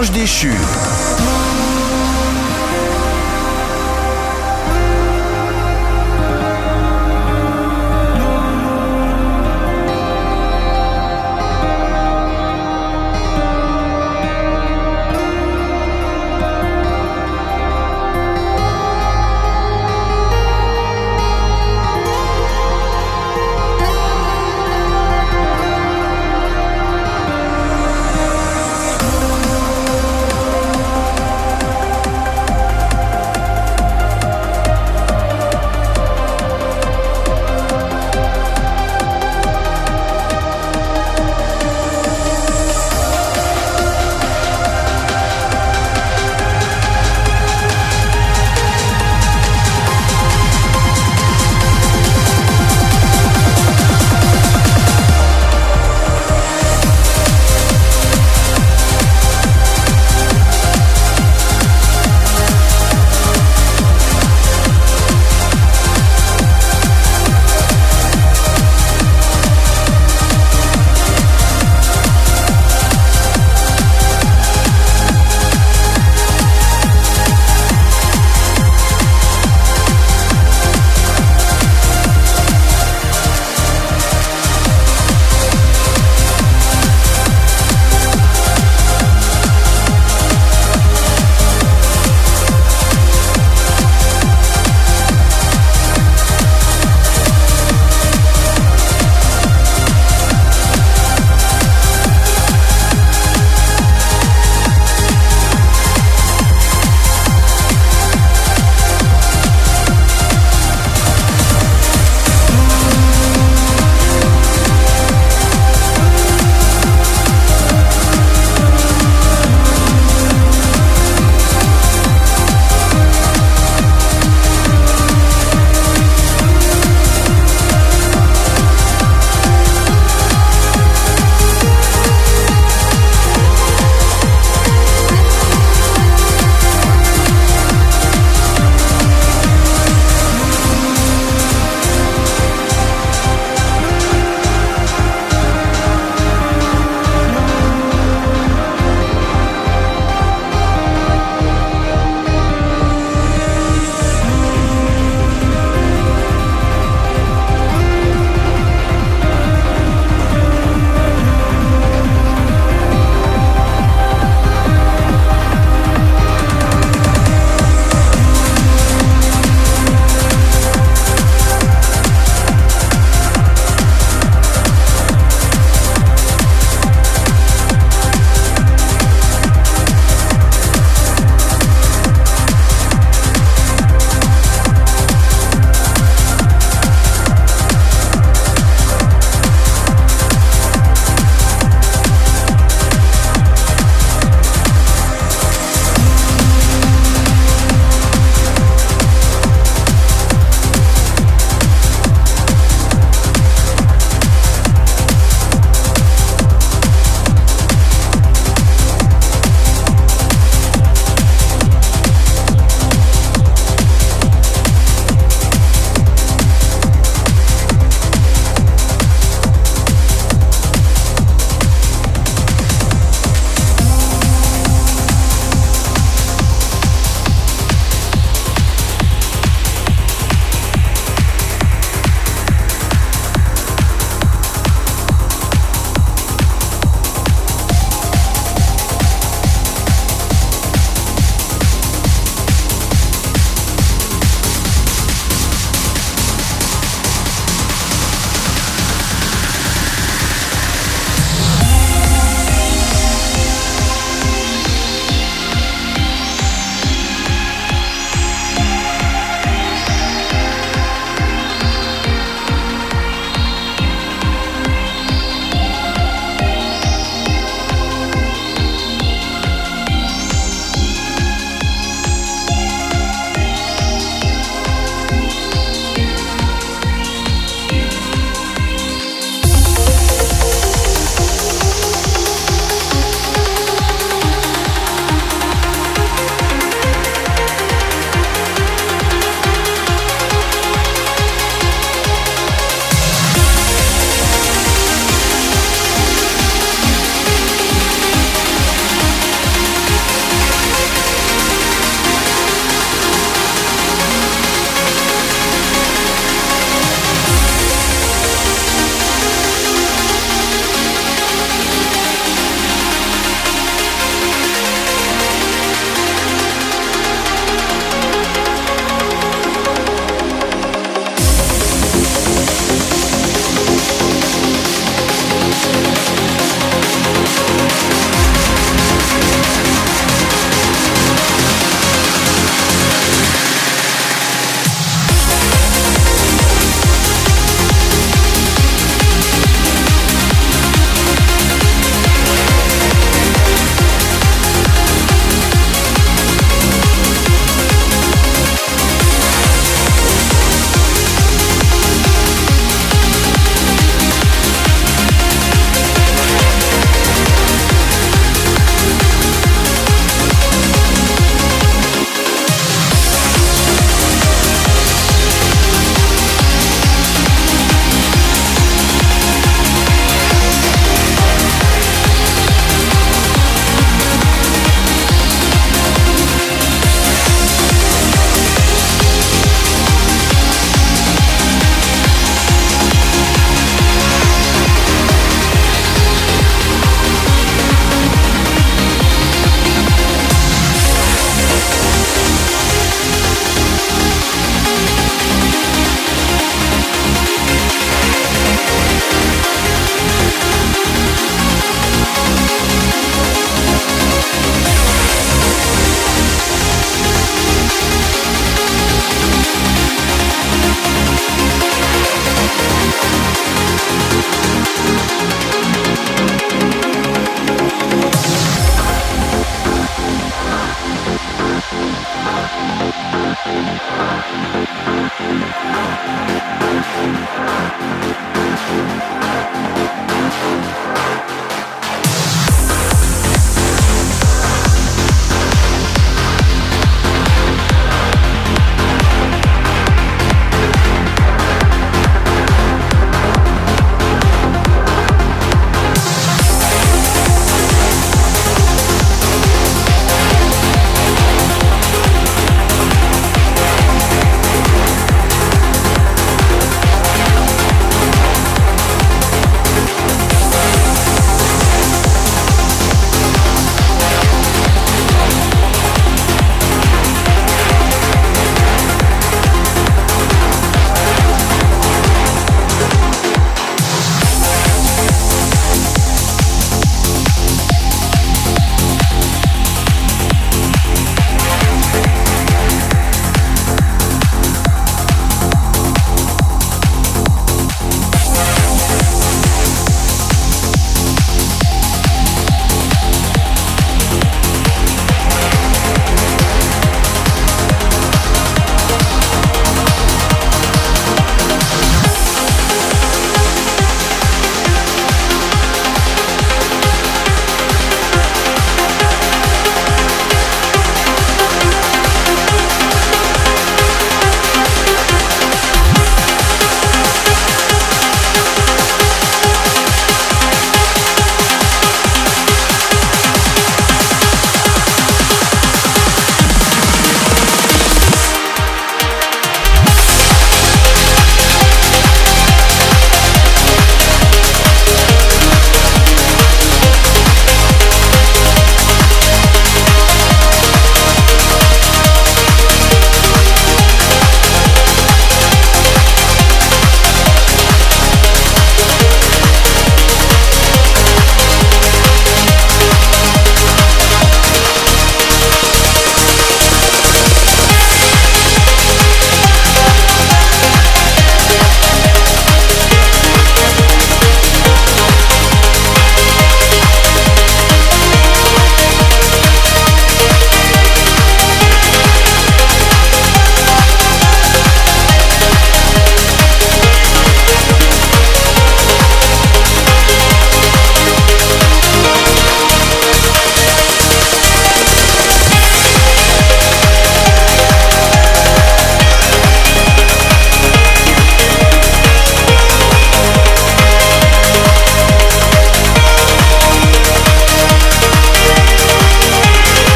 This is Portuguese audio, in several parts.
L'ange déchu.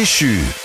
Déchu.